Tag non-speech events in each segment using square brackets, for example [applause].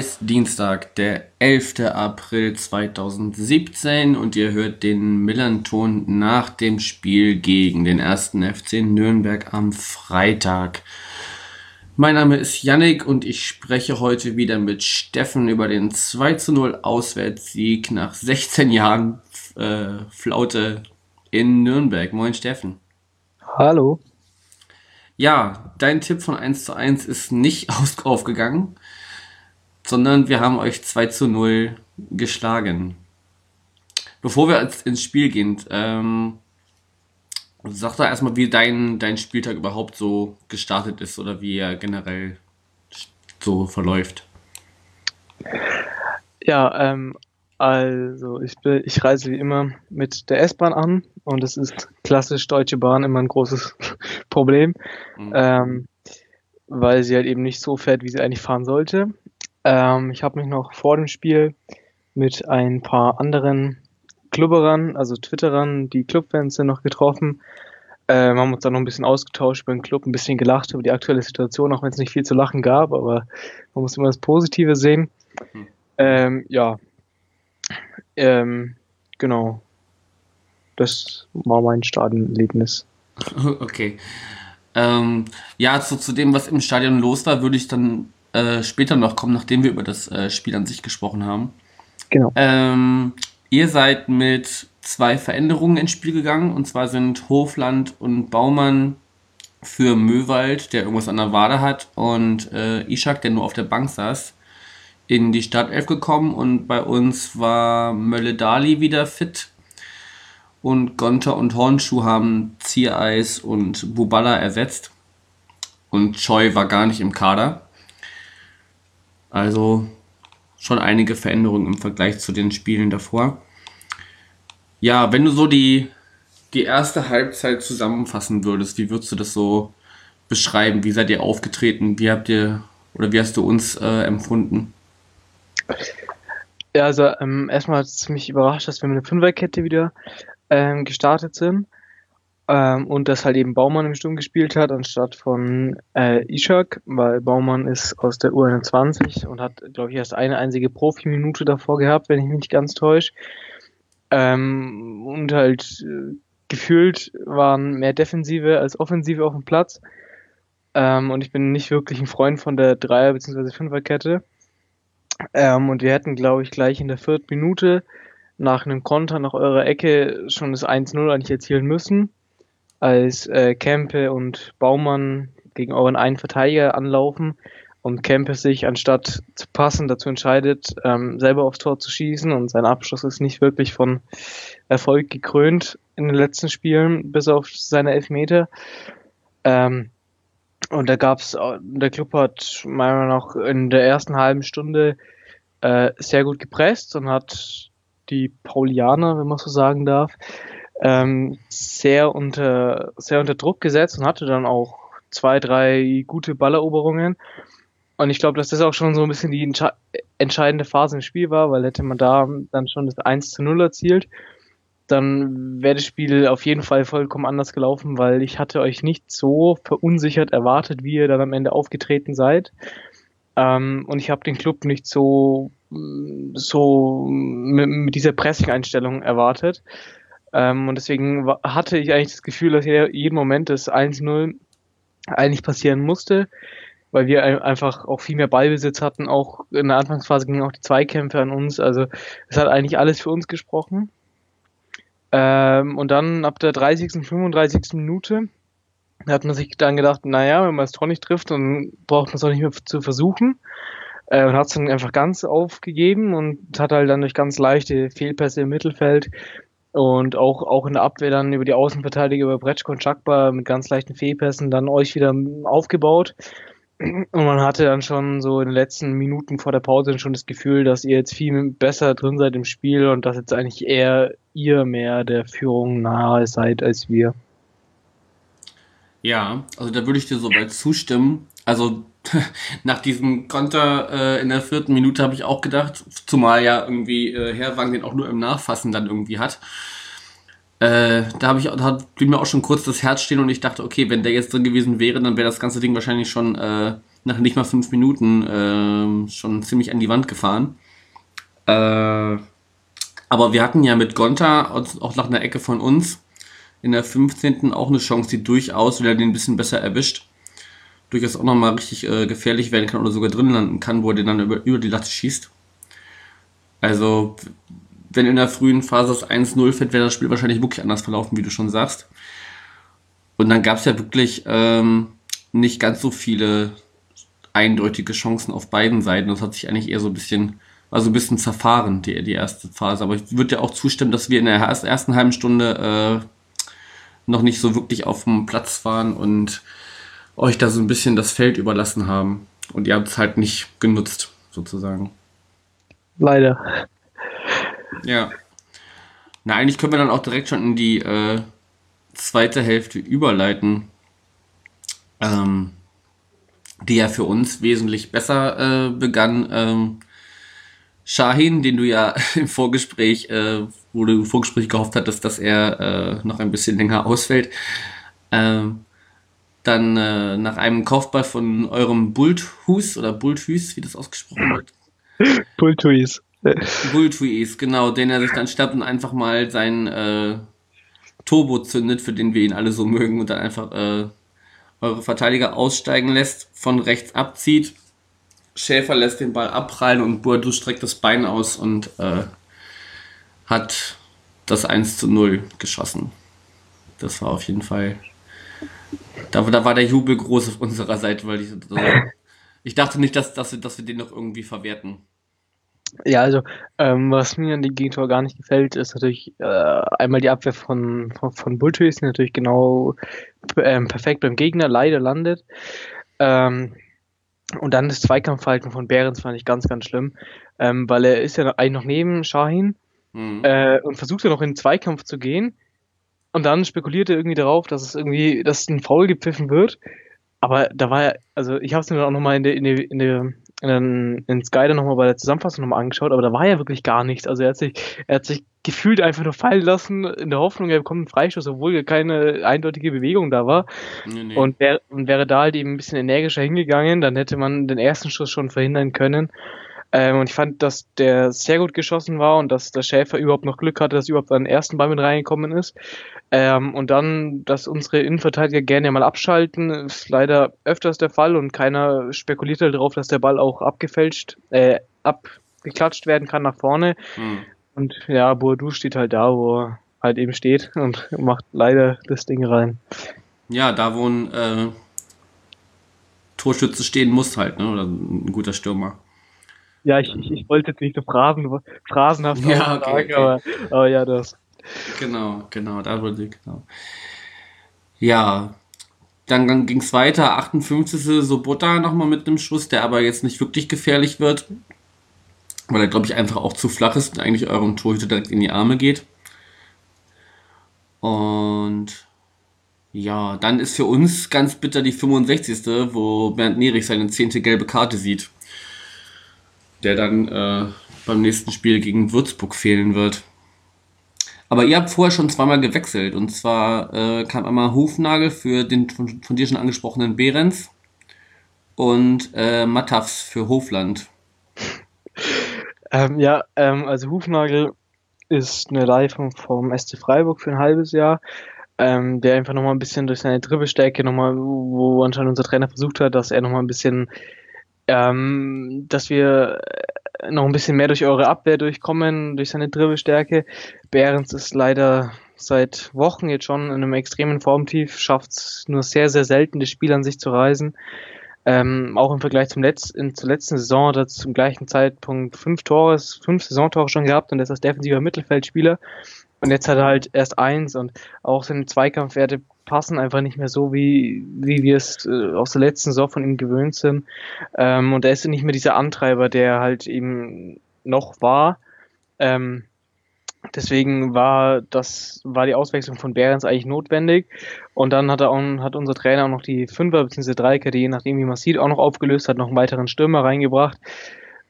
ist Dienstag, der 11. April 2017 und ihr hört den Millanton nach dem Spiel gegen den 1. FC Nürnberg am Freitag. Mein Name ist Yannick und ich spreche heute wieder mit Steffen über den 2 zu 0 Auswärtssieg nach 16 Jahren äh, Flaute in Nürnberg. Moin Steffen. Hallo. Ja, dein Tipp von 1 zu 1 ist nicht [laughs] aufgegangen, sondern wir haben euch 2 zu 0 geschlagen. Bevor wir ins Spiel gehen, ähm, sag doch erstmal, wie dein, dein Spieltag überhaupt so gestartet ist oder wie er generell so verläuft. Ja, ähm, also ich, bin, ich reise wie immer mit der S-Bahn an und es ist klassisch Deutsche Bahn immer ein großes [laughs] Problem, mhm. ähm, weil sie halt eben nicht so fährt, wie sie eigentlich fahren sollte. Ähm, ich habe mich noch vor dem Spiel mit ein paar anderen Klubberern, also Twitterern, die Clubfans sind noch getroffen. Ähm, haben uns dann noch ein bisschen ausgetauscht über den Club, ein bisschen gelacht über die aktuelle Situation, auch wenn es nicht viel zu lachen gab, aber man muss immer das Positive sehen. Mhm. Ähm, ja, ähm, genau. Das war mein Stadionerlebnis. [laughs] Okay. Ähm, ja, so zu dem, was im Stadion los war, würde ich dann äh, später noch kommen, nachdem wir über das äh, Spiel an sich gesprochen haben. Genau. Ähm, ihr seid mit zwei Veränderungen ins Spiel gegangen. Und zwar sind Hofland und Baumann für Möwald, der irgendwas an der Wade hat, und äh, Ishak, der nur auf der Bank saß, in die Startelf gekommen. Und bei uns war Mölle Dali wieder fit. Und Gonter und Hornschuh haben Ziereis und Bubala ersetzt. Und Choi war gar nicht im Kader. Also schon einige Veränderungen im Vergleich zu den Spielen davor. Ja, wenn du so die, die erste Halbzeit zusammenfassen würdest, wie würdest du das so beschreiben? Wie seid ihr aufgetreten? Wie habt ihr oder wie hast du uns äh, empfunden? Ja, also ähm, erstmal hat es mich überrascht, dass wir mit einer Fünferkette wieder ähm, gestartet sind ähm, und dass halt eben Baumann im Sturm gespielt hat, anstatt von äh, Ishak, weil Baumann ist aus der U21 und hat, glaube ich, erst eine einzige Profiminute davor gehabt, wenn ich mich nicht ganz täusche. Ähm, und halt äh, gefühlt waren mehr Defensive als Offensive auf dem Platz. Ähm, und ich bin nicht wirklich ein Freund von der Dreier- bzw. Fünferkette. Ähm, und wir hätten, glaube ich, gleich in der vierten Minute nach einem Konter nach eurer Ecke schon das 1-0 eigentlich erzielen müssen als äh, Kempe und Baumann gegen euren einen Verteidiger anlaufen und Kempe sich anstatt zu passen dazu entscheidet, ähm, selber aufs Tor zu schießen und sein Abschluss ist nicht wirklich von Erfolg gekrönt in den letzten Spielen, bis auf seine Elfmeter. Ähm, und da gab's, der Club hat meiner Meinung nach in der ersten halben Stunde äh, sehr gut gepresst und hat die Paulianer, wenn man so sagen darf, ähm, sehr unter sehr unter Druck gesetzt und hatte dann auch zwei, drei gute Balleroberungen. Und ich glaube, dass das auch schon so ein bisschen die entscheidende Phase im Spiel war, weil hätte man da dann schon das 1 zu 0 erzielt, dann wäre das Spiel auf jeden Fall vollkommen anders gelaufen, weil ich hatte euch nicht so verunsichert erwartet, wie ihr dann am Ende aufgetreten seid. Ähm, und ich habe den Club nicht so, so mit, mit dieser Pressing-Einstellung erwartet. Ähm, und deswegen hatte ich eigentlich das Gefühl, dass jeden Moment das 1-0 eigentlich passieren musste, weil wir einfach auch viel mehr Ballbesitz hatten. Auch in der Anfangsphase gingen auch die Zweikämpfe an uns. Also es hat eigentlich alles für uns gesprochen. Ähm, und dann ab der 30., 35. Minute hat man sich dann gedacht, naja, wenn man das Tor nicht trifft, dann braucht man es auch nicht mehr zu versuchen. Äh, und hat es dann einfach ganz aufgegeben und hat halt dann durch ganz leichte Fehlpässe im Mittelfeld und auch, auch in der Abwehr dann über die Außenverteidiger, über Bretschko und Chakba mit ganz leichten Fehlpässen dann euch wieder aufgebaut. Und man hatte dann schon so in den letzten Minuten vor der Pause schon das Gefühl, dass ihr jetzt viel besser drin seid im Spiel und dass jetzt eigentlich eher ihr mehr der Führung nahe seid als wir. Ja, also da würde ich dir soweit zustimmen. Also [laughs] nach diesem Konter äh, in der vierten Minute habe ich auch gedacht, zumal ja irgendwie äh, Herwang den auch nur im Nachfassen dann irgendwie hat. Äh, da habe ich, da blieb mir auch schon kurz das Herz stehen und ich dachte, okay, wenn der jetzt drin gewesen wäre, dann wäre das ganze Ding wahrscheinlich schon äh, nach nicht mal fünf Minuten äh, schon ziemlich an die Wand gefahren. Äh, aber wir hatten ja mit Gonta auch nach einer Ecke von uns in der 15. auch eine Chance, die durchaus wieder den ein bisschen besser erwischt. Durchaus auch nochmal richtig äh, gefährlich werden kann oder sogar drin landen kann, wo er den dann über, über die Latte schießt. Also, wenn in der frühen Phase das 1-0 fällt, wäre das Spiel wahrscheinlich wirklich anders verlaufen, wie du schon sagst. Und dann gab es ja wirklich ähm, nicht ganz so viele eindeutige Chancen auf beiden Seiten. Das hat sich eigentlich eher so ein bisschen, war so ein bisschen zerfahren, die, die erste Phase. Aber ich würde ja auch zustimmen, dass wir in der ersten halben Stunde äh, noch nicht so wirklich auf dem Platz waren und euch da so ein bisschen das Feld überlassen haben. Und ihr habt es halt nicht genutzt, sozusagen. Leider. Ja. Na, eigentlich können wir dann auch direkt schon in die äh, zweite Hälfte überleiten, ähm, die ja für uns wesentlich besser äh, begann. Ähm, Shahin, den du ja [laughs] im Vorgespräch, äh, wo du im Vorgespräch gehofft hattest, dass er äh, noch ein bisschen länger ausfällt, ähm, dann äh, nach einem Kaufball von eurem Bulthus oder Bulthus, wie das ausgesprochen wird. [laughs] Bulthus. Bulthus, genau, den er sich dann schnappt und einfach mal sein äh, Turbo zündet, für den wir ihn alle so mögen, und dann einfach äh, eure Verteidiger aussteigen lässt, von rechts abzieht. Schäfer lässt den Ball abprallen und Boadu streckt das Bein aus und äh, hat das 1 zu 0 geschossen. Das war auf jeden Fall da, da war der Jubel groß auf unserer Seite, weil ich, also, [laughs] ich dachte nicht, dass, dass, wir, dass wir den noch irgendwie verwerten. Ja, also ähm, was mir an dem Gegentor gar nicht gefällt, ist natürlich äh, einmal die Abwehr von, von, von Bultus, die natürlich genau ähm, perfekt beim Gegner leider landet. Ähm, und dann das Zweikampfverhalten von Behrens fand ich ganz, ganz schlimm, ähm, weil er ist ja eigentlich noch neben Shahin mhm. äh, und versucht ja noch in den Zweikampf zu gehen und dann spekulierte irgendwie darauf, dass es irgendwie, dass ein Foul gepfiffen wird. Aber da war ja, also ich habe es mir dann auch nochmal in der, in der, in der in, in Sky dann nochmal bei der Zusammenfassung nochmal angeschaut, aber da war ja wirklich gar nichts. Also er hat sich, er hat sich gefühlt einfach nur fallen lassen, in der Hoffnung, er bekommt einen Freistoß, obwohl keine eindeutige Bewegung da war. Nee, nee. Und, wär, und wäre da halt eben ein bisschen energischer hingegangen, dann hätte man den ersten Schuss schon verhindern können. Ähm, und ich fand, dass der sehr gut geschossen war und dass der Schäfer überhaupt noch Glück hatte, dass überhaupt an den ersten Ball mit reingekommen ist. Ähm, und dann, dass unsere Innenverteidiger gerne mal abschalten, ist leider öfters der Fall und keiner spekuliert halt darauf, dass der Ball auch abgefälscht, äh, abgeklatscht werden kann nach vorne. Hm. Und ja, Boadu steht halt da, wo er halt eben steht [laughs] und macht leider das Ding rein. Ja, da wo ein äh, Torschütze stehen muss halt, ne? Oder ein guter Stürmer. Ja, ich, ich, ich wollte jetzt nicht so Phrasen, phrasenhaft ja, okay, sagen, okay. Aber, aber ja, das. Genau, genau, da wurde genau. Ja, dann, ging es weiter, 58. Sobota nochmal mit einem Schuss, der aber jetzt nicht wirklich gefährlich wird, weil er, glaube ich, einfach auch zu flach ist und eigentlich eurem Torhüter direkt in die Arme geht. Und ja, dann ist für uns ganz bitter die 65. wo Bernd Nerich seine zehnte gelbe Karte sieht der dann äh, beim nächsten Spiel gegen Würzburg fehlen wird. Aber ihr habt vorher schon zweimal gewechselt. Und zwar äh, kam einmal Hufnagel für den von, von dir schon angesprochenen Behrens und äh, Mattafs für Hofland. [laughs] Ähm, ja, ähm, also Hufnagel ist eine Leihung vom SC Freiburg für ein halbes Jahr, ähm, der einfach nochmal ein bisschen durch seine Dribbelstärke nochmal, wo anscheinend unser Trainer versucht hat, dass er nochmal ein bisschen ähm, dass wir noch ein bisschen mehr durch eure Abwehr durchkommen, durch seine Dribbelstärke. Behrens ist leider seit Wochen jetzt schon in einem extremen Formtief, schafft es nur sehr, sehr selten, das Spiel an sich zu reisen. Ähm, auch im Vergleich zum Letz in, zur letzten Saison hat er zum gleichen Zeitpunkt fünf Tore, fünf Saisontore schon gehabt und ist als defensiver Mittelfeldspieler. Und jetzt hat er halt erst eins und auch seine Zweikampfwerte passen einfach nicht mehr so, wie, wie wir es äh, aus der letzten Saison von ihm gewöhnt sind. Ähm, und er ist nicht mehr dieser Antreiber, der halt eben noch war. Ähm, Deswegen war das, war die Auswechslung von Behrens eigentlich notwendig. Und dann hat er auch, hat unser Trainer auch noch die Fünfer bzw. Dreikette, je nachdem wie man sieht, auch noch aufgelöst, hat noch einen weiteren Stürmer reingebracht.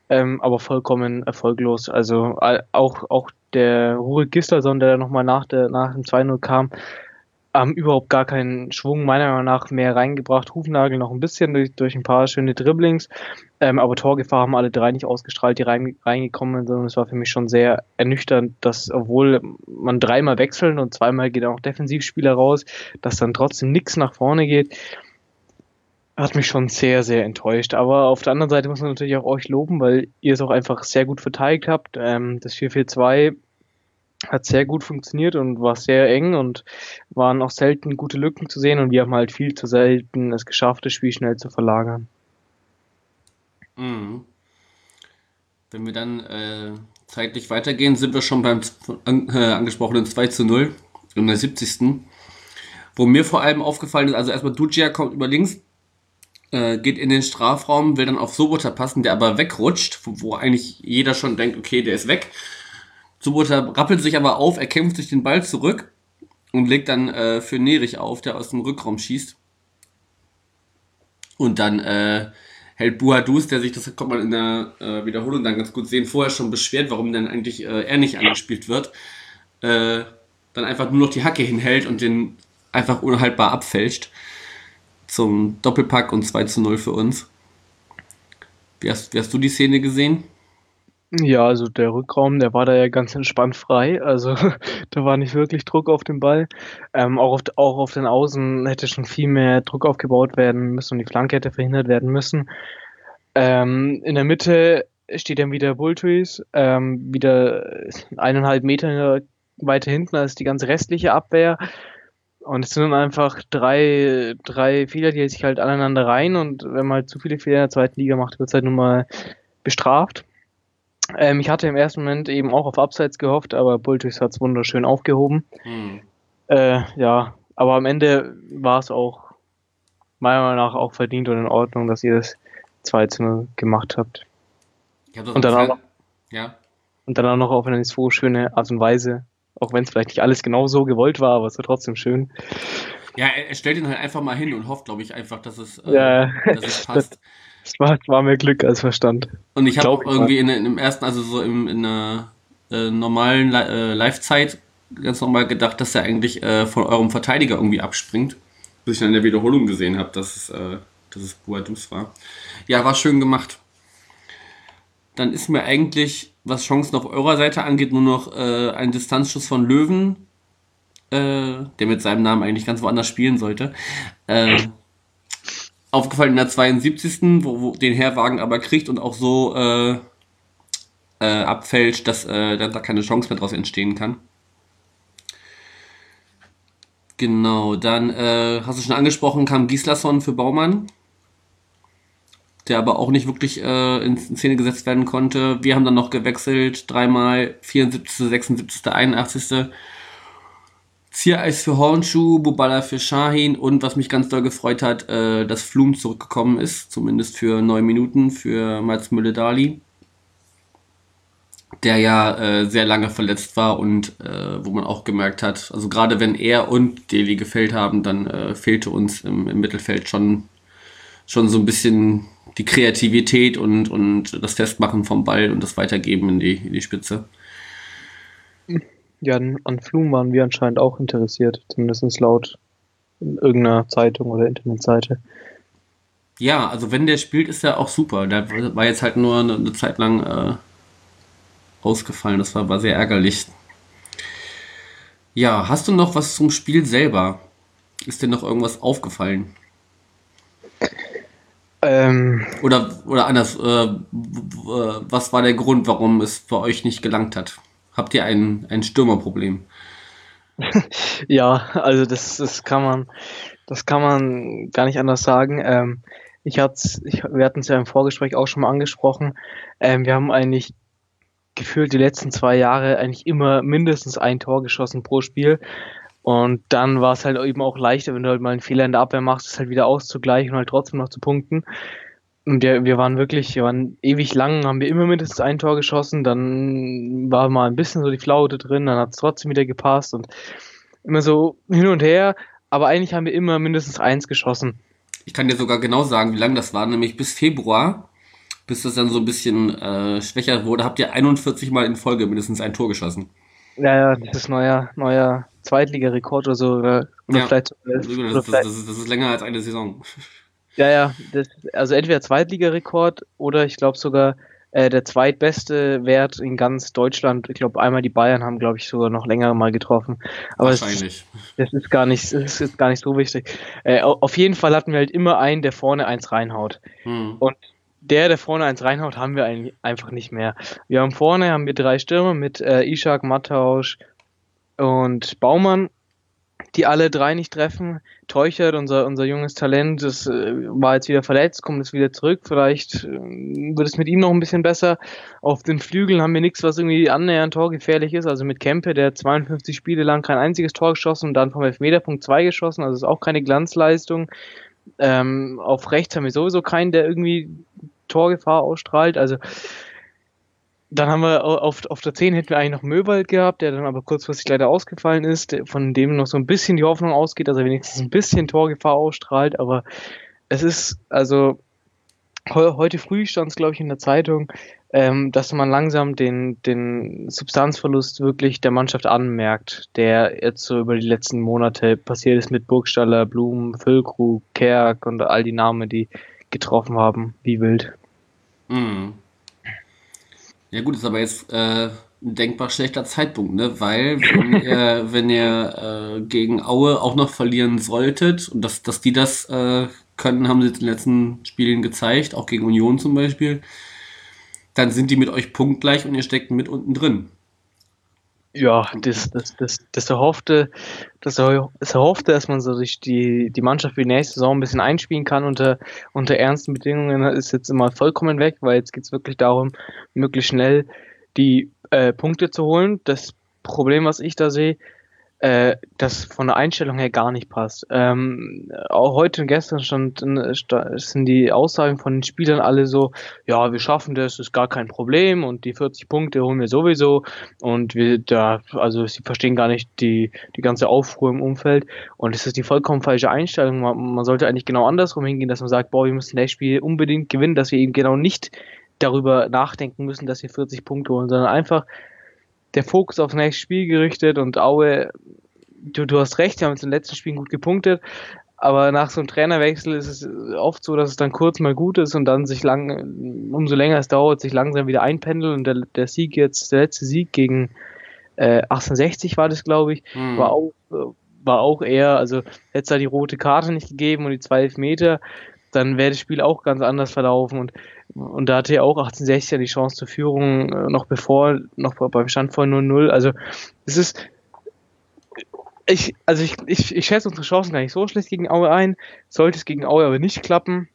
Ähm, aber vollkommen erfolglos. Also auch, auch der Rurik Gisterson, der nochmal nach, der, nach dem 2-0 kam, haben überhaupt gar keinen Schwung meiner Meinung nach mehr reingebracht. Hufnagel noch ein bisschen durch, durch ein paar schöne Dribblings, ähm, aber Torgefahr haben alle drei nicht ausgestrahlt, die rein, reingekommen sind. Und es war für mich schon sehr ernüchternd, dass obwohl man dreimal wechseln und zweimal geht auch Defensivspieler raus, dass dann trotzdem nichts nach vorne geht. Hat mich schon sehr, sehr enttäuscht. Aber auf der anderen Seite muss man natürlich auch euch loben, weil ihr es auch einfach sehr gut verteidigt habt. Ähm, das 4-4-2 hat sehr gut funktioniert und war sehr eng und waren auch selten gute Lücken zu sehen und wir haben halt viel zu selten es geschafft, das Spiel schnell zu verlagern. Mhm. Wenn wir dann äh, zeitlich weitergehen, sind wir schon beim an, äh, angesprochenen 2 zu 0 in der 70. Wo mir vor allem aufgefallen ist, also erstmal Ducia kommt über links, äh, geht in den Strafraum, will dann auf Sobota passen, der aber wegrutscht, wo, wo eigentlich jeder schon denkt, okay, der ist weg Subota rappelt sich aber auf, er kämpft sich den Ball zurück und legt dann äh, für Nerich auf, der aus dem Rückraum schießt. Und dann äh, hält Buhadus, der sich, das kommt man in der äh, Wiederholung dann ganz gut sehen, vorher schon beschwert, warum dann eigentlich äh, er nicht angespielt wird, äh, dann einfach nur noch die Hacke hinhält und den einfach unhaltbar abfälscht. Zum Doppelpack und 2 zu 0 für uns. Wie hast, wie hast du die Szene gesehen? Ja, also der Rückraum, der war da ja ganz entspannt frei. Also [laughs] da war nicht wirklich Druck auf den Ball. Ähm, auch, auf, auch auf den Außen hätte schon viel mehr Druck aufgebaut werden müssen und die Flanke hätte verhindert werden müssen. Ähm, in der Mitte steht dann wieder Bulltrees, ähm, wieder eineinhalb Meter weiter hinten als die ganze restliche Abwehr. Und es sind dann einfach drei, drei Fehler, die sich halt aneinander rein und wenn man halt zu viele Fehler in der zweiten Liga macht, wird es halt nun mal bestraft. Ähm, ich hatte im ersten Moment eben auch auf Abseits gehofft, aber Bultis hat es wunderschön aufgehoben. Hm. Äh, ja, aber am Ende war es auch meiner Meinung nach auch verdient und in Ordnung, dass ihr das 2 zu 0 gemacht habt. Und dann, auch, ja. und dann auch noch auf eine so schöne Art und Weise, auch wenn es vielleicht nicht alles genau so gewollt war, aber es war trotzdem schön. Ja, er stellt ihn halt einfach mal hin und hofft, glaube ich, einfach, dass es, äh, ja, dass es [laughs] passt. Es war, war mehr Glück als Verstand. Und ich habe irgendwie in, in, im ersten, also so im, in einer äh, normalen äh, Live-Zeit ganz normal gedacht, dass er eigentlich äh, von eurem Verteidiger irgendwie abspringt. Bis ich dann in der Wiederholung gesehen habe, dass es, äh, dass es Boadus war. Ja, war schön gemacht. Dann ist mir eigentlich, was Chancen auf eurer Seite angeht, nur noch äh, ein Distanzschuss von Löwen, äh, der mit seinem Namen eigentlich ganz woanders spielen sollte. Äh, aufgefallen in der 72. Wo, wo den Herwagen aber kriegt und auch so äh, äh, abfälscht, dass äh, da keine Chance mehr draus entstehen kann. Genau, dann äh, hast du schon angesprochen, kam Gislason für Baumann, der aber auch nicht wirklich äh, in Szene gesetzt werden konnte. Wir haben dann noch gewechselt, dreimal 74., 76., 81. Ziereis für Hornschuh, Bubala für Shahin und was mich ganz doll gefreut hat, äh, dass Flum zurückgekommen ist, zumindest für neun Minuten für Mats Mülle-Dali, der ja äh, sehr lange verletzt war und äh, wo man auch gemerkt hat, also gerade wenn er und Deli gefällt haben, dann äh, fehlte uns im, im, Mittelfeld schon, schon so ein bisschen die Kreativität und, und das Festmachen vom Ball und das Weitergeben in die, in die Spitze. Ja, an Flum waren wir anscheinend auch interessiert, zumindest laut irgendeiner Zeitung oder Internetseite. Ja, also wenn der spielt, ist er auch super. Der war jetzt halt nur eine, eine Zeit lang äh, ausgefallen. Das war, war sehr ärgerlich. Ja, hast du noch was zum Spiel selber? Ist dir noch irgendwas aufgefallen? Ähm, oder, oder anders, äh, was war der Grund, warum es für euch nicht gelangt hat? habt ihr ein, ein Stürmerproblem? [laughs] ja, also das, das kann man, das kann man gar nicht anders sagen. Ähm, ich hatte, ich, wir hatten es ja im Vorgespräch auch schon mal angesprochen. Ähm, wir haben eigentlich gefühlt die letzten zwei Jahre eigentlich immer mindestens ein Tor geschossen pro Spiel. Und dann war es halt eben auch leichter, wenn du halt mal einen Fehler in der Abwehr machst, es halt wieder auszugleichen und halt trotzdem noch zu punkten. Und wir, wir waren wirklich, wir waren ewig lang, haben wir immer mindestens ein Tor geschossen, dann war mal ein bisschen so die Flaute drin, dann hat es trotzdem wieder gepasst und immer so hin und her, aber eigentlich haben wir immer mindestens eins geschossen. Ich kann dir sogar genau sagen, wie lange das war, nämlich bis Februar, bis das dann so ein bisschen äh, schwächer wurde, habt ihr 41 Mal in Folge mindestens ein Tor geschossen. Ja, ja, das ist neuer, neuer Zweitligarekord oder so. Oder, oder Ja. vielleicht, Das, oder das, vielleicht das, ist, das ist länger als eine Saison. [laughs] Ja, ja, das, also entweder Zweitligarekord oder ich glaube sogar äh, der zweitbeste Wert in ganz Deutschland. Ich glaube, einmal die Bayern haben, glaube ich, sogar noch länger mal getroffen. Aber Wahrscheinlich. das ist gar nicht, das ist gar nicht so wichtig. Äh, au- auf jeden Fall hatten wir halt immer einen, der vorne eins reinhaut. Hm. Und der, der vorne eins reinhaut, haben wir eigentlich einfach nicht mehr. Wir haben vorne haben wir drei Stürmer mit äh, Ishak, Mattausch und Baumann, die alle drei nicht treffen. Teuchert, unser, unser junges Talent, das äh, war jetzt wieder verletzt, kommt jetzt wieder zurück. Vielleicht äh, wird es mit ihm noch ein bisschen besser. Auf den Flügeln haben wir nichts, was irgendwie annähernd torgefährlich ist. Also mit Kempe, der 52 Spiele lang kein einziges Tor geschossen und dann vom Elfmeterpunkt zwei geschossen. Also ist auch keine Glanzleistung. Ähm, auf rechts haben wir sowieso keinen, der irgendwie Torgefahr ausstrahlt. Also dann haben wir au- auf, auf der 10 hätten wir eigentlich noch Möwald gehabt, der dann aber kurzfristig leider ausgefallen ist, von dem noch so ein bisschen die Hoffnung ausgeht, dass er wenigstens ein bisschen Torgefahr ausstrahlt. Aber es ist, also heu, heute früh stand es, glaube ich, in der Zeitung, ähm, dass man langsam den, den Substanzverlust wirklich der Mannschaft anmerkt, der jetzt so über die letzten Monate passiert ist mit Burgstaller, Blum, Füllkrug, Kerk und all die Namen, die getroffen haben, wie wild. Hm. Ja gut, ist aber jetzt äh, ein denkbar schlechter Zeitpunkt, ne? Weil wenn [laughs] ihr, wenn ihr äh, gegen Aue auch noch verlieren solltet und dass, dass die das äh, können, haben sie in den letzten Spielen gezeigt, auch gegen Union zum Beispiel, dann sind die mit euch punktgleich und ihr steckt mit unten drin. Ja, das, das, das, das erhoffte, das, erho- das erhoffte, dass man so sich die, die Mannschaft für die nächste Saison ein bisschen einspielen kann unter, unter ernsten Bedingungen, ist jetzt immer vollkommen weg, weil jetzt geht's wirklich darum, möglichst schnell die äh, Punkte zu holen. Das Problem, was ich da sehe, äh, das von der Einstellung her gar nicht passt. Ähm, auch heute und gestern stand, sta- sind die Aussagen von den Spielern alle so, ja, wir schaffen das, ist gar kein Problem und die 40 Punkte holen wir sowieso und wir da, also sie verstehen gar nicht die, die ganze Aufruhr im Umfeld und es ist die vollkommen falsche Einstellung. Man, man sollte eigentlich genau andersrum hingehen, dass man sagt, boah, wir müssen das Spiel unbedingt gewinnen, dass wir eben genau nicht darüber nachdenken müssen, dass wir 40 Punkte holen, sondern einfach der Fokus aufs nächste Spiel gerichtet und Aue, du, du hast recht, die haben jetzt in den letzten Spielen gut gepunktet, aber nach so einem Trainerwechsel ist es oft so, dass es dann kurz mal gut ist und dann sich lang, umso länger es dauert, sich langsam wieder einpendeln und der, der Sieg jetzt, der letzte Sieg gegen äh, 1860 war das, glaube ich, Hm. war auch, war auch eher, also hätte es da die rote Karte nicht gegeben und die 12 Meter, dann wäre das Spiel auch ganz anders verlaufen und, und da hatte ja auch 1860 ja die Chance zur Führung äh, noch bevor, noch beim Stand von 0-0, also es ist, ich, also ich, ich, ich schätze unsere Chancen gar nicht so schlecht gegen Aue ein, sollte es gegen Aue aber nicht klappen,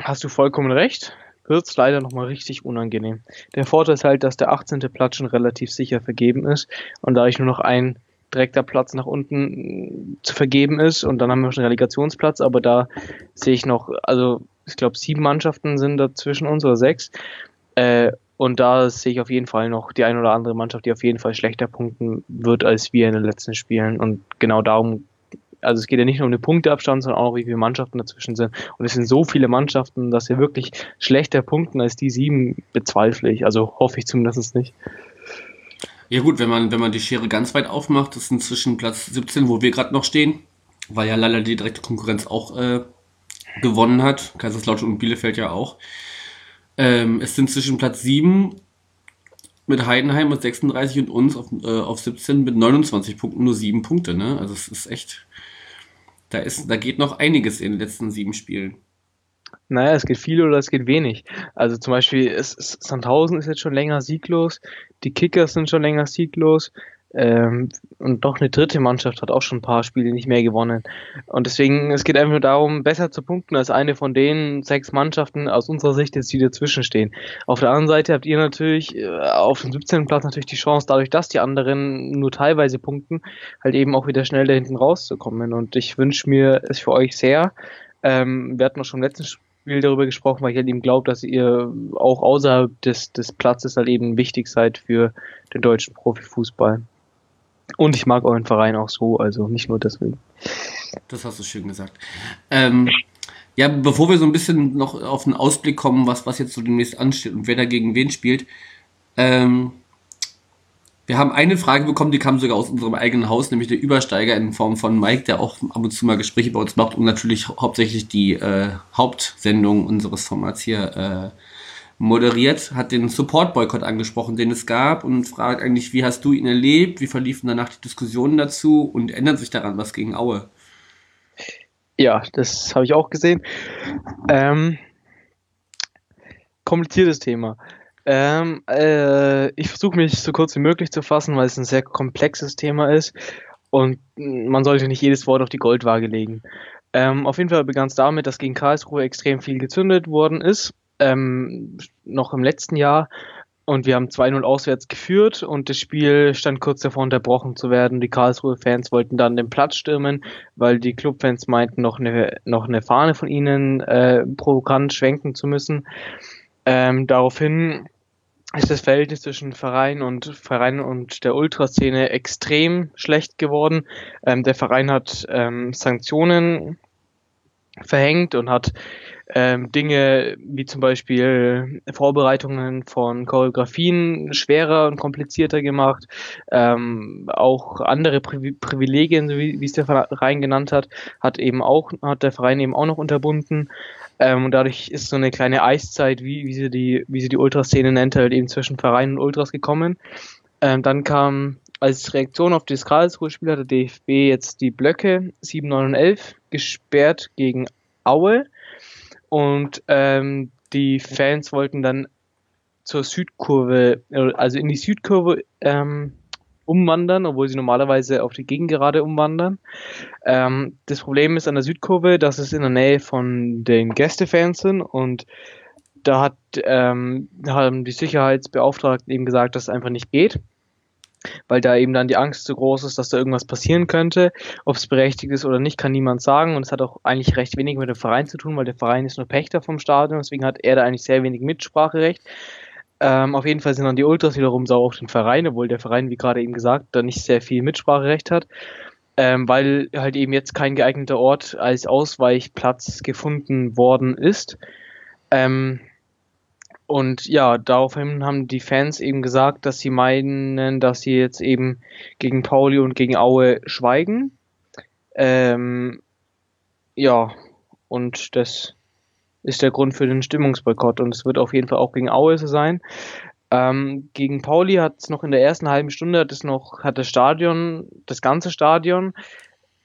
hast du vollkommen recht, wird es leider nochmal richtig unangenehm. Der Vorteil ist halt, dass der 18. Platz schon relativ sicher vergeben ist und da ich nur noch ein direkter Platz nach unten äh, zu vergeben ist und dann haben wir schon einen Relegationsplatz, aber da sehe ich noch, also ich glaube sieben Mannschaften sind da zwischen uns oder sechs äh, und da sehe ich auf jeden Fall noch die ein oder andere Mannschaft, die auf jeden Fall schlechter punkten wird als wir in den letzten Spielen und genau darum also es geht ja nicht nur um den Punkteabstand, sondern auch, wie viele Mannschaften dazwischen sind. Und es sind so viele Mannschaften, dass wir wirklich schlechter punkten als die sieben, bezweifle ich. Also hoffe ich zumindest nicht. Ja gut, wenn man, wenn man die Schere ganz weit aufmacht, das ist inzwischen Platz 17, wo wir gerade noch stehen, weil ja leider die direkte Konkurrenz auch äh, gewonnen hat. Kaiserslautern und Bielefeld ja auch. Ähm, es sind zwischen Platz 7 mit Heidenheim mit 36 und uns auf, äh, auf 17 mit 29 Punkten nur 7 Punkte, ne? Also es ist echt, da ist, da geht noch einiges in den letzten sieben Spielen. Naja, es geht viel oder es geht wenig. Also zum Beispiel, es, es, Sandhausen ist jetzt schon länger sieglos, die Kickers sind schon länger sieglos ähm, und doch eine dritte Mannschaft hat auch schon ein paar Spiele nicht mehr gewonnen. Und deswegen, es geht einfach nur darum, besser zu punkten als eine von den sechs Mannschaften aus unserer Sicht jetzt, die dazwischen stehen. Auf der anderen Seite habt ihr natürlich äh, auf dem 17. Platz natürlich die Chance, dadurch, dass die anderen nur teilweise punkten, halt eben auch wieder schnell da hinten rauszukommen. Und ich wünsche mir es für euch sehr. Ähm, wir hatten auch schon im letzten Spiel darüber gesprochen, weil ich halt eben glaube, dass ihr auch außerhalb des, des Platzes halt eben wichtig seid für den deutschen Profifußball. Und ich mag euren Verein auch so, also nicht nur deswegen. Das hast du schön gesagt. Ähm, ja, bevor wir so ein bisschen noch auf den Ausblick kommen, was, was jetzt so demnächst ansteht und wer da gegen wen spielt, ähm, wir haben eine Frage bekommen, die kam sogar aus unserem eigenen Haus, nämlich der Übersteiger in Form von Mike, der auch ab und zu mal Gespräche bei uns macht und natürlich hauptsächlich die äh, Hauptsendung unseres Formats hier äh, moderiert, hat den Support-Boykott angesprochen, den es gab und fragt eigentlich, wie hast du ihn erlebt, wie verliefen danach die Diskussionen dazu und ändert sich daran was gegen Aue? Ja, das habe ich auch gesehen. Ähm, kompliziertes Thema. Ähm, äh, ich versuche mich so kurz wie möglich zu fassen, weil es ein sehr komplexes Thema ist und man sollte nicht jedes Wort auf die Goldwaage legen. Ähm, auf jeden Fall begann es damit, dass gegen Karlsruhe extrem viel gezündet worden ist, ähm, noch im letzten Jahr. Und wir haben 2-0 auswärts geführt und das Spiel stand kurz davor unterbrochen zu werden. Die Karlsruhe-Fans wollten dann den Platz stürmen, weil die Clubfans meinten, noch eine, noch eine Fahne von ihnen äh, provokant schwenken zu müssen. Ähm, daraufhin ist das Verhältnis zwischen Verein und Verein und der Ultraszene extrem schlecht geworden. Ähm, der Verein hat ähm, Sanktionen verhängt und hat ähm, Dinge wie zum Beispiel Vorbereitungen von Choreografien schwerer und komplizierter gemacht. Ähm, auch andere Pri Privilegien, wie, wie es der Verein genannt hat, hat eben auch hat der Verein eben auch noch unterbunden. Ähm, und dadurch ist so eine kleine Eiszeit, wie, wie sie die, wie sie die Ultraszene nennt, halt eben zwischen Verein und Ultras gekommen. Ähm, dann kam als Reaktion auf das Karlsruhe-Spiel hat der DFB jetzt die Blöcke 7, 9 und 11 gesperrt gegen Aue. Und ähm, die Fans wollten dann zur Südkurve, also in die Südkurve ähm, umwandern, obwohl sie normalerweise auf die Gegengerade umwandern. Ähm, das Problem ist an der Südkurve, dass es in der Nähe von den Gästefans sind und da hat ähm, haben die Sicherheitsbeauftragten eben gesagt, dass es einfach nicht geht, weil da eben dann die Angst zu groß ist, dass da irgendwas passieren könnte. Ob es berechtigt ist oder nicht, kann niemand sagen und es hat auch eigentlich recht wenig mit dem Verein zu tun, weil der Verein ist nur Pächter vom Stadion, deswegen hat er da eigentlich sehr wenig Mitspracherecht. Ähm, auf jeden Fall sind dann die Ultras wiederum sauer auf den Verein, obwohl der Verein, wie gerade eben gesagt, da nicht sehr viel Mitspracherecht hat, ähm, weil halt eben jetzt kein geeigneter Ort als Ausweichplatz gefunden worden ist. Ähm, und ja, daraufhin haben die Fans eben gesagt, dass sie meinen, dass sie jetzt eben gegen Pauli und gegen Aue schweigen. Ähm, ja, und das ist der Grund für den Stimmungsboykott und es wird auf jeden Fall auch gegen Aue so sein. Ähm, gegen Pauli hat es noch in der ersten halben Stunde hat es noch hat das Stadion, das ganze Stadion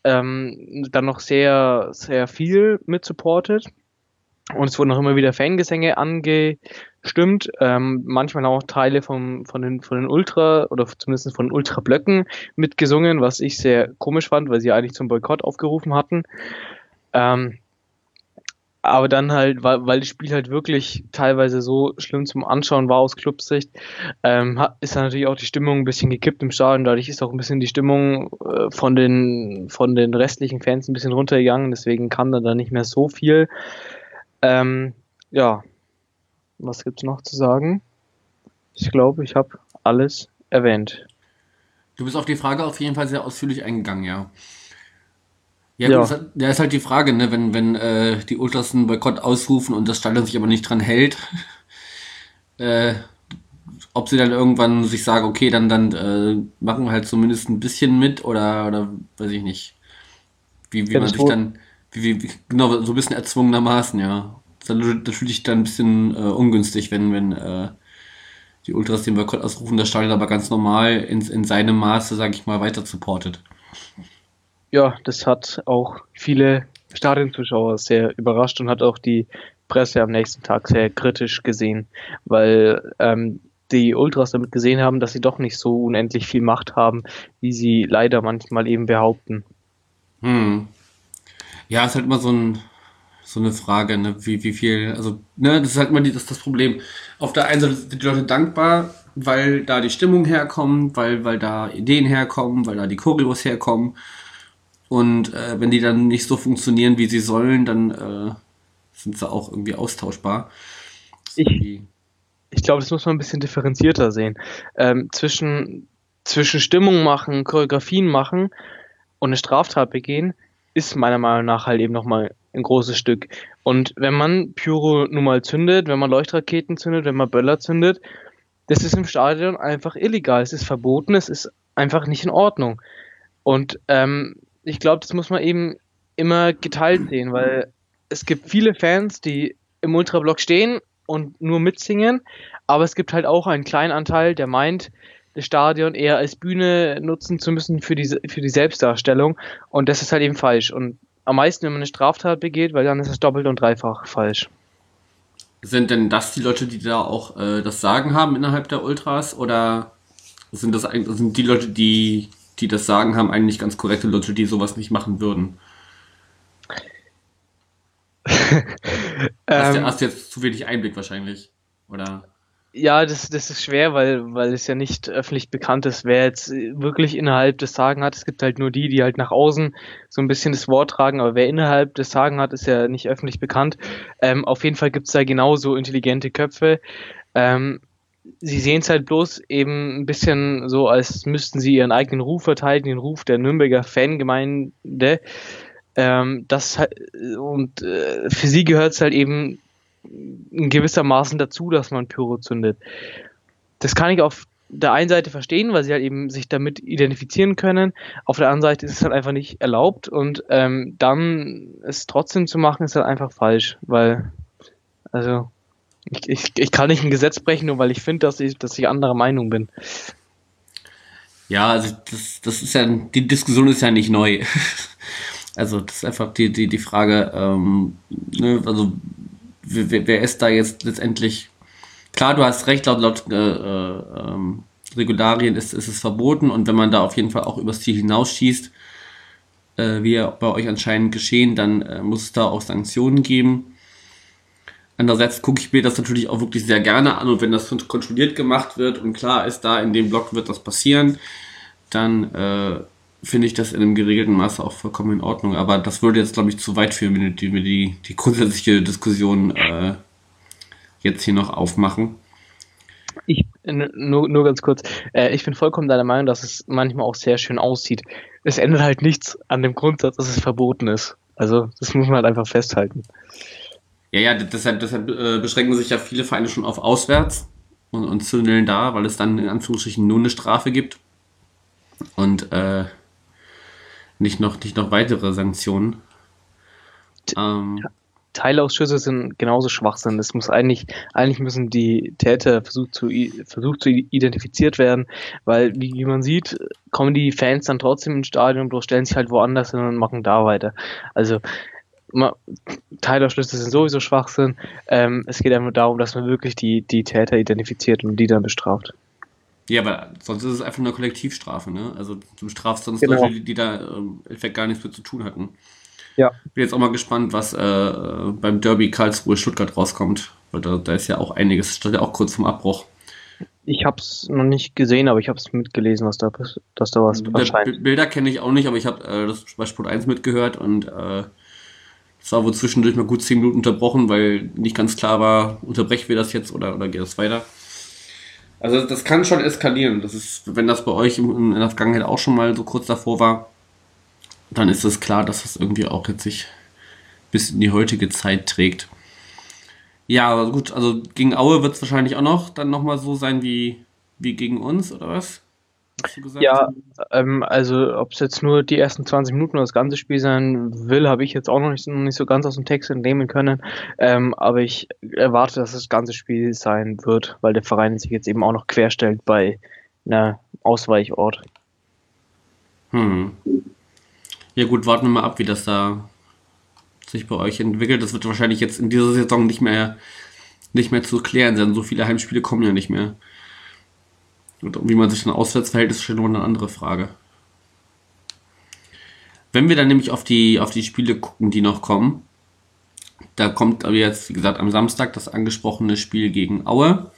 ähm, dann noch sehr sehr viel mit supportet und es wurden noch immer wieder Fangesänge angestimmt, ähm, manchmal auch Teile vom, von, den, von den Ultra oder zumindest von Ultra-Blöcken mitgesungen, was ich sehr komisch fand, weil sie eigentlich zum Boykott aufgerufen hatten. Ähm, aber dann halt, weil, weil das Spiel halt wirklich teilweise so schlimm zum Anschauen war aus Clubsicht, ähm, ist dann natürlich auch die Stimmung ein bisschen gekippt im Stadion. Dadurch ist auch ein bisschen die Stimmung äh, von, den, von den restlichen Fans ein bisschen runtergegangen. Deswegen kam dann da nicht mehr so viel. Ähm, ja, was gibt's noch zu sagen? Ich glaube, ich habe alles erwähnt. Du bist auf die Frage auf jeden Fall sehr ausführlich eingegangen, ja. Ja, ja. Gut, da ist halt die Frage, ne, wenn, wenn äh, die Ultras einen Boykott ausrufen und das Stadion sich aber nicht dran hält, [laughs] äh, ob sie dann irgendwann sich sagen, okay, dann, dann äh, machen wir halt zumindest ein bisschen mit oder, oder weiß ich nicht. Wie, wie man sich dann, wie, wie, genau, so ein bisschen erzwungenermaßen, ja. Das ist natürlich dann ein bisschen äh, ungünstig, wenn, wenn äh, die Ultras den Boykott ausrufen, das Stadion aber ganz normal in, in seinem Maße, sag ich mal, weiter supportet ja, das hat auch viele Stadionzuschauer sehr überrascht und hat auch die Presse am nächsten Tag sehr kritisch gesehen, weil ähm, die Ultras damit gesehen haben, dass sie doch nicht so unendlich viel Macht haben, wie sie leider manchmal eben behaupten. Hm. Ja, ist halt immer so, ein, so eine Frage, ne? wie, wie viel, also, ne, das ist halt immer die, das, das Problem. Auf der einen Seite sind die Leute dankbar, weil da die Stimmung herkommt, weil, weil da Ideen herkommen, weil da die Choreos herkommen. Und äh, wenn die dann nicht so funktionieren, wie sie sollen, dann äh, sind sie auch irgendwie austauschbar. Ich, ich glaube, das muss man ein bisschen differenzierter sehen. Ähm, zwischen, zwischen Stimmung machen, Choreografien machen und eine Straftat begehen, ist meiner Meinung nach halt eben nochmal ein großes Stück. Und wenn man Pyro nun mal zündet, wenn man Leuchtraketen zündet, wenn man Böller zündet, das ist im Stadion einfach illegal. Es ist verboten, es ist einfach nicht in Ordnung. Und ähm, ich glaube, das muss man eben immer geteilt sehen, weil es gibt viele Fans, die im Ultrablock stehen und nur mitsingen, aber es gibt halt auch einen kleinen Anteil, der meint, das Stadion eher als Bühne nutzen zu müssen für die, für die Selbstdarstellung und das ist halt eben falsch. Und am meisten, wenn man eine Straftat begeht, weil dann ist es doppelt und dreifach falsch. Sind denn das die Leute, die da auch äh, das Sagen haben innerhalb der Ultras oder sind das sind die Leute, die die das Sagen haben, eigentlich ganz korrekte Leute, die sowas nicht machen würden? [laughs] hast, du, ähm, hast du jetzt zu wenig Einblick wahrscheinlich, oder? Ja, das, das ist schwer, weil, weil es ja nicht öffentlich bekannt ist, wer jetzt wirklich innerhalb des Sagen hat. Es gibt halt nur die, die halt nach außen so ein bisschen das Wort tragen, aber wer innerhalb des Sagen hat, ist ja nicht öffentlich bekannt. Ähm, auf jeden Fall gibt es da genauso intelligente Köpfe. Ähm, sie sehen es halt bloß eben ein bisschen so, als müssten sie ihren eigenen Ruf verteidigen, den Ruf der Nürnberger Fangemeinde. Ähm, das und äh, für sie gehört es halt eben in gewissermaßen dazu, dass man Pyro zündet. Das kann ich auf der einen Seite verstehen, weil sie halt eben sich damit identifizieren können. Auf der anderen Seite ist es halt einfach nicht erlaubt und ähm, dann es trotzdem zu machen, ist halt einfach falsch, weil, also, ich, ich, ich kann nicht ein Gesetz brechen, nur weil ich finde, dass ich, dass ich anderer Meinung bin. Ja, also das, das ist ja, die Diskussion ist ja nicht neu. [laughs] also das ist einfach die, die, die Frage, ähm, ne, also wer, wer ist da jetzt letztendlich klar, du hast recht, laut, laut äh, äh, ähm, Regularien ist, ist es verboten und wenn man da auf jeden Fall auch übers Ziel hinausschießt, äh, wie bei euch anscheinend geschehen, dann äh, muss es da auch Sanktionen geben. Andererseits gucke ich mir das natürlich auch wirklich sehr gerne an und wenn das kontrolliert gemacht wird und klar ist, da in dem Block wird das passieren, dann äh, finde ich das in einem geregelten Maße auch vollkommen in Ordnung. Aber das würde jetzt, glaube ich, zu weit führen, wenn wir die, die grundsätzliche Diskussion äh, jetzt hier noch aufmachen. Ich, nur, nur ganz kurz, äh, ich bin vollkommen deiner Meinung, dass es manchmal auch sehr schön aussieht. Es ändert halt nichts an dem Grundsatz, dass es verboten ist. Also, das muss man halt einfach festhalten. Ja, ja, deshalb, deshalb äh, beschränken sich ja viele Vereine schon auf auswärts und, und zündeln da, weil es dann in Anführungsstrichen nur eine Strafe gibt. Und äh, nicht noch, nicht noch weitere Sanktionen. Ähm, Teilausschüsse sind genauso Schwachsinn. Es muss eigentlich, eigentlich müssen die Täter versucht zu, versucht zu identifiziert werden, weil, wie, wie man sieht, kommen die Fans dann trotzdem ins Stadion, bloß stellen sich halt woanders hin und machen da weiter. Also, Teilausschlüsse sind sowieso Schwachsinn. Ähm, es geht einfach darum, dass man wirklich die, die Täter identifiziert und die dann bestraft. Ja, aber sonst ist es einfach eine Kollektivstrafe, ne? Also du strafst sonst genau. Leute, die, die da ähm, Effekt gar nichts mit zu tun hatten. Ja. Bin jetzt auch mal gespannt, was äh, beim Derby Karlsruhe Stuttgart rauskommt. Weil da, da ist ja auch einiges, steht ja auch kurz vom Abbruch. Ich habe es noch nicht gesehen, aber ich habe es mitgelesen, was da, dass da was erscheint. Bilder kenne ich auch nicht, aber ich habe äh, das bei Sport 1 mitgehört und äh, es war wohl zwischendurch mal gut 10 Minuten unterbrochen, weil nicht ganz klar war, unterbrechen wir das jetzt oder, oder geht das weiter. Also das kann schon eskalieren. Das ist, wenn das bei euch in der Vergangenheit auch schon mal so kurz davor war, dann ist es klar, dass das irgendwie auch jetzt sich bis in die heutige Zeit trägt. Ja, aber gut, also gegen Aue wird es wahrscheinlich auch noch dann nochmal so sein wie, wie gegen uns, oder was? Ja, ähm, also ob es jetzt nur die ersten 20 Minuten oder das ganze Spiel sein will, habe ich jetzt auch noch nicht, noch nicht so ganz aus dem Text entnehmen können. Ähm, aber ich erwarte, dass das ganze Spiel sein wird, weil der Verein sich jetzt eben auch noch querstellt bei einer Ausweichort. Hm. Ja gut, warten wir mal ab, wie das da sich bei euch entwickelt. Das wird wahrscheinlich jetzt in dieser Saison nicht mehr, nicht mehr zu klären sein. So viele Heimspiele kommen ja nicht mehr. Und wie man sich dann auswärts verhält, ist schon eine andere Frage. Wenn wir dann nämlich auf die, auf die Spiele gucken, die noch kommen, da kommt aber jetzt, wie gesagt, am Samstag das angesprochene Spiel gegen Aue.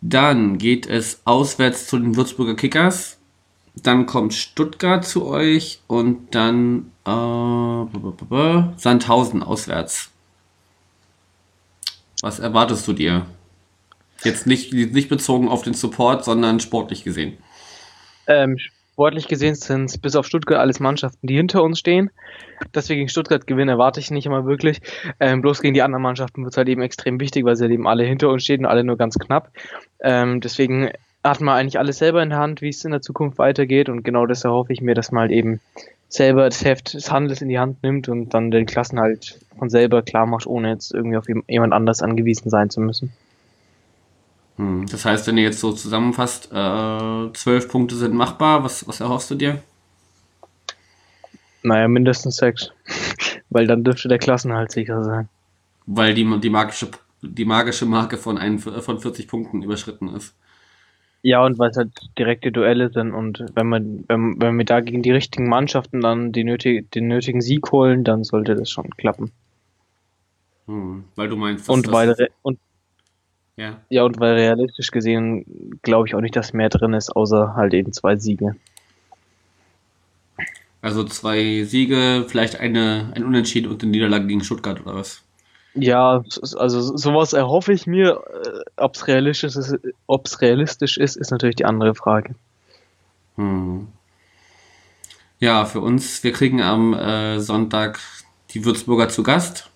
Dann geht es auswärts zu den Würzburger Kickers. Dann kommt Stuttgart zu euch und dann äh, Sandhausen auswärts. Was erwartest du dir? Jetzt nicht, nicht bezogen auf den Support, sondern sportlich gesehen. Ähm, sportlich gesehen sind es bis auf Stuttgart alles Mannschaften, die hinter uns stehen. Dass wir gegen Stuttgart gewinnen, erwarte ich nicht immer wirklich. Ähm, bloß gegen die anderen Mannschaften wird es halt eben extrem wichtig, weil sie halt eben alle hinter uns stehen und alle nur ganz knapp. Ähm, deswegen hat man eigentlich alles selber in der Hand, wie es in der Zukunft weitergeht. Und genau das erhoffe ich mir, dass man halt eben selber das Heft des Handels in die Hand nimmt und dann den Klassen halt von selber klar macht, ohne jetzt irgendwie auf jemand anders angewiesen sein zu müssen. Hm, das heißt, wenn ihr jetzt so zusammenfasst, äh, zwölf Punkte sind machbar, was, was erhoffst du dir? Naja, mindestens sechs. [laughs] Weil dann dürfte der Klassenhalt sicher sein. Weil die, die, magische, die magische Marke von, ein, von 40 Punkten überschritten ist. Ja, und weil es halt direkte Duelle sind und wenn man, wenn, wenn wir da gegen die richtigen Mannschaften dann die nötig, den nötigen Sieg holen, dann sollte das schon klappen. Hm, weil du meinst, dass und das weil und ja. ja, und weil realistisch gesehen glaube ich auch nicht, dass mehr drin ist, außer halt eben zwei Siege. Also zwei Siege, vielleicht eine, ein Unentschieden und eine Niederlage gegen Stuttgart oder was? Ja, also sowas erhoffe ich mir. Äh, Ob es realistisch ist, ob's realistisch ist, ist natürlich die andere Frage. Hm. Ja, für uns, wir kriegen am äh, Sonntag die Würzburger zu Gast.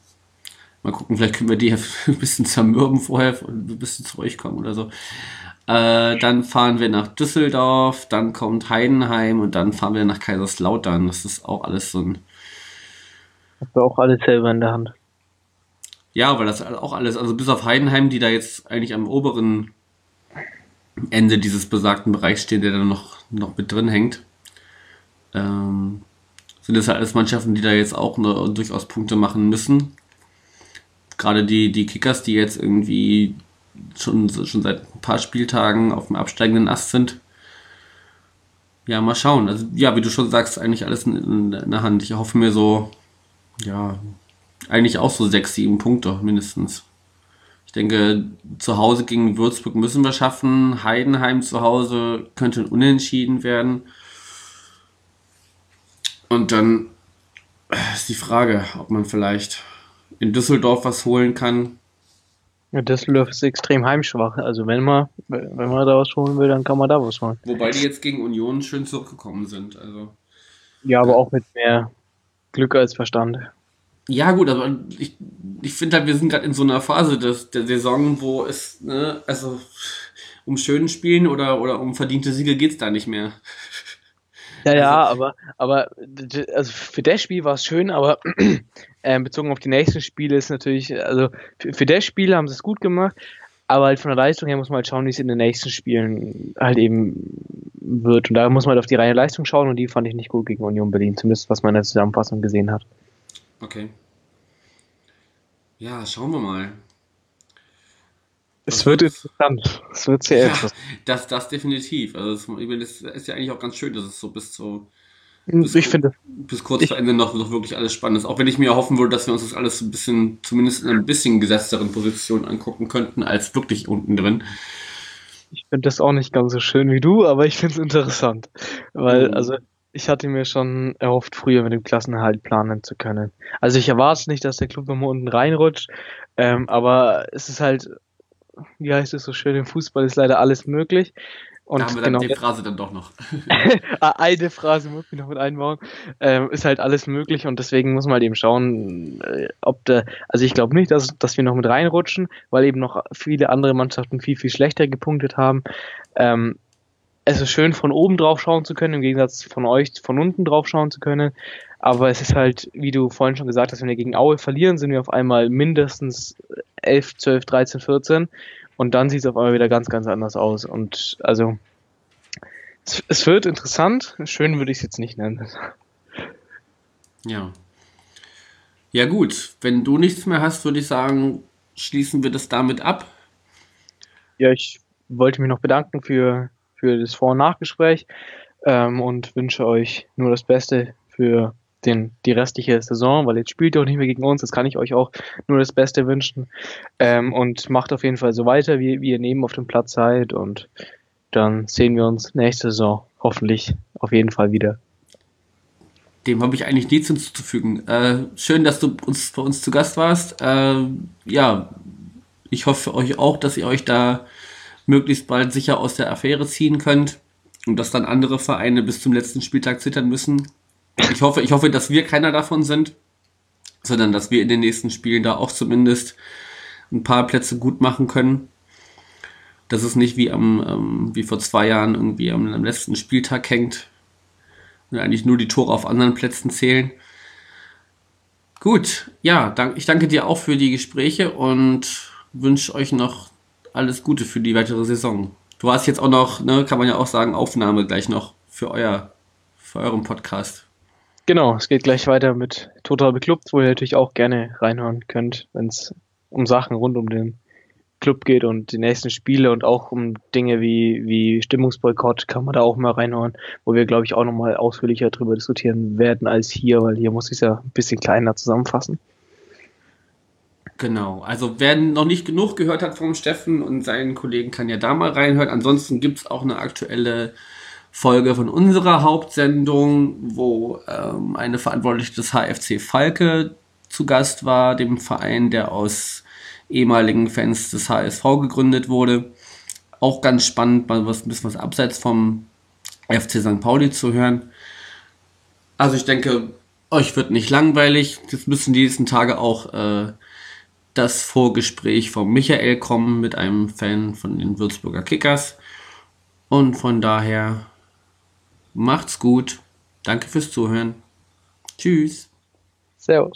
Mal gucken, vielleicht können wir die [laughs] ein bisschen zermürben vorher und ein bisschen zu euch kommen oder so. Äh, dann fahren wir nach Düsseldorf, dann kommt Heidenheim und dann fahren wir nach Kaiserslautern. Das ist auch alles so ein. Hast du auch alles selber in der Hand. Ja, weil das auch alles, also bis auf Heidenheim, die da jetzt eigentlich am oberen Ende dieses besagten Bereichs stehen, der da noch, noch mit drin hängt, ähm, sind das halt alles Mannschaften, die da jetzt auch ne, durchaus Punkte machen müssen. Gerade die, die Kickers, die jetzt irgendwie schon, schon seit ein paar Spieltagen auf dem absteigenden Ast sind. Ja, mal schauen. Also, ja, wie du schon sagst, eigentlich alles in, in der Hand. Ich hoffe mir so, ja, eigentlich auch so sechs, sieben Punkte mindestens. Ich denke, zu Hause gegen Würzburg müssen wir schaffen. Heidenheim zu Hause könnte unentschieden werden. Und dann ist die Frage, ob man vielleicht in Düsseldorf was holen kann. Ja, Düsseldorf ist extrem heimschwach. Also wenn man, wenn man da was holen will, dann kann man da was holen. Wobei die jetzt gegen Union schön zurückgekommen sind. Also. Ja, aber auch mit mehr Glück als Verstand. Ja, gut, aber ich, ich finde halt, wir sind gerade in so einer Phase des, der Saison, wo es, ne, also um schönen Spielen oder, oder um verdiente Siege geht es da nicht mehr. Ja, also, ja, aber, aber also für das Spiel war es schön, aber [clears throat] äh, bezogen auf die nächsten Spiele ist natürlich, also für, für das Spiel haben sie es gut gemacht, aber halt von der Leistung her muss man halt schauen, wie es in den nächsten Spielen halt eben wird. Und da muss man halt auf die reine Leistung schauen und die fand ich nicht gut gegen Union Berlin, zumindest was man in der Zusammenfassung gesehen hat. Okay. Ja, schauen wir mal. Es wird interessant. Es wird sehr ja, interessant. Das, das definitiv. Also das ist ja eigentlich auch ganz schön, dass es so bis zu bis, ich finde bis kurz vor Ende noch, noch wirklich alles spannend ist. Auch wenn ich mir hoffen würde, dass wir uns das alles ein bisschen, zumindest in ein bisschen gesetzteren Position angucken könnten, als wirklich unten drin. Ich finde das auch nicht ganz so schön wie du, aber ich finde es interessant. Weil, mhm. also ich hatte mir schon erhofft, früher mit dem Klassenerhalt planen zu können. Also ich erwarte nicht, dass der Club nochmal unten reinrutscht, ähm, aber es ist halt, wie heißt es so schön, im Fußball ist leider alles möglich. Und da haben wir dann genau, die Phrase dann doch noch. [laughs] Ah, eine Phrase muss ich noch mit einbauen. Ähm, ist halt alles möglich und deswegen muss man halt eben schauen, äh, ob der, also ich glaube nicht, dass, dass wir noch mit reinrutschen, weil eben noch viele andere Mannschaften viel, viel schlechter gepunktet haben. Ähm, es ist schön, von oben drauf schauen zu können, im Gegensatz von euch von unten drauf schauen zu können. Aber es ist halt, wie du vorhin schon gesagt hast, wenn wir gegen Aue verlieren, sind wir auf einmal mindestens 11, 12, 13, 14. Und dann sieht es auf einmal wieder ganz, ganz anders aus. Und also, es, es wird interessant. Schön würde ich es jetzt nicht nennen. Ja. Ja, gut. Wenn du nichts mehr hast, würde ich sagen, schließen wir das damit ab. Ja, ich wollte mich noch bedanken für für das Vor- und Nachgespräch ähm, und wünsche euch nur das Beste für den, die restliche Saison, weil jetzt spielt ihr auch nicht mehr gegen uns, das kann ich euch auch nur das Beste wünschen. Ähm, und macht auf jeden Fall so weiter, wie, wie ihr neben auf dem Platz seid und dann sehen wir uns nächste Saison hoffentlich auf jeden Fall wieder. Dem habe ich eigentlich nichts hinzuzufügen. Äh, schön, dass du uns bei uns zu Gast warst. Äh, ja, Ich hoffe euch auch, dass ihr euch da möglichst bald sicher aus der Affäre ziehen könnt und dass dann andere Vereine bis zum letzten Spieltag zittern müssen. Ich hoffe, ich hoffe, dass wir keiner davon sind, sondern dass wir in den nächsten Spielen da auch zumindest ein paar Plätze gut machen können. Dass es nicht wie am, ähm, wie vor zwei Jahren irgendwie am, am letzten Spieltag hängt und eigentlich nur die Tore auf anderen Plätzen zählen. Gut, ja, dank, ich danke dir auch für die Gespräche und wünsche euch noch alles Gute für die weitere Saison. Du hast jetzt auch noch, ne, kann man ja auch sagen, Aufnahme gleich noch für euer, für euren Podcast. Genau, es geht gleich weiter mit Total Beklubbt, wo ihr natürlich auch gerne reinhören könnt, wenn es um Sachen rund um den Club geht und die nächsten Spiele und auch um Dinge wie, wie Stimmungsboykott kann man da auch mal reinhören, wo wir, glaube ich, auch nochmal ausführlicher darüber diskutieren werden als hier, weil hier muss ich es ja ein bisschen kleiner zusammenfassen. Genau, also wer noch nicht genug gehört hat vom Steffen und seinen Kollegen, kann ja da mal reinhören. Ansonsten gibt es auch eine aktuelle Folge von unserer Hauptsendung, wo ähm, eine Verantwortliche des HFC Falke zu Gast war, dem Verein, der aus ehemaligen Fans des HSV gegründet wurde. Auch ganz spannend, mal was, ein bisschen was abseits vom FC St. Pauli zu hören. Also ich denke, euch wird nicht langweilig. Jetzt müssen die nächsten Tage auch äh, das Vorgespräch von Michael kommen mit einem Fan von den Würzburger Kickers. Und von daher macht's gut. Danke fürs Zuhören. Tschüss. Servus.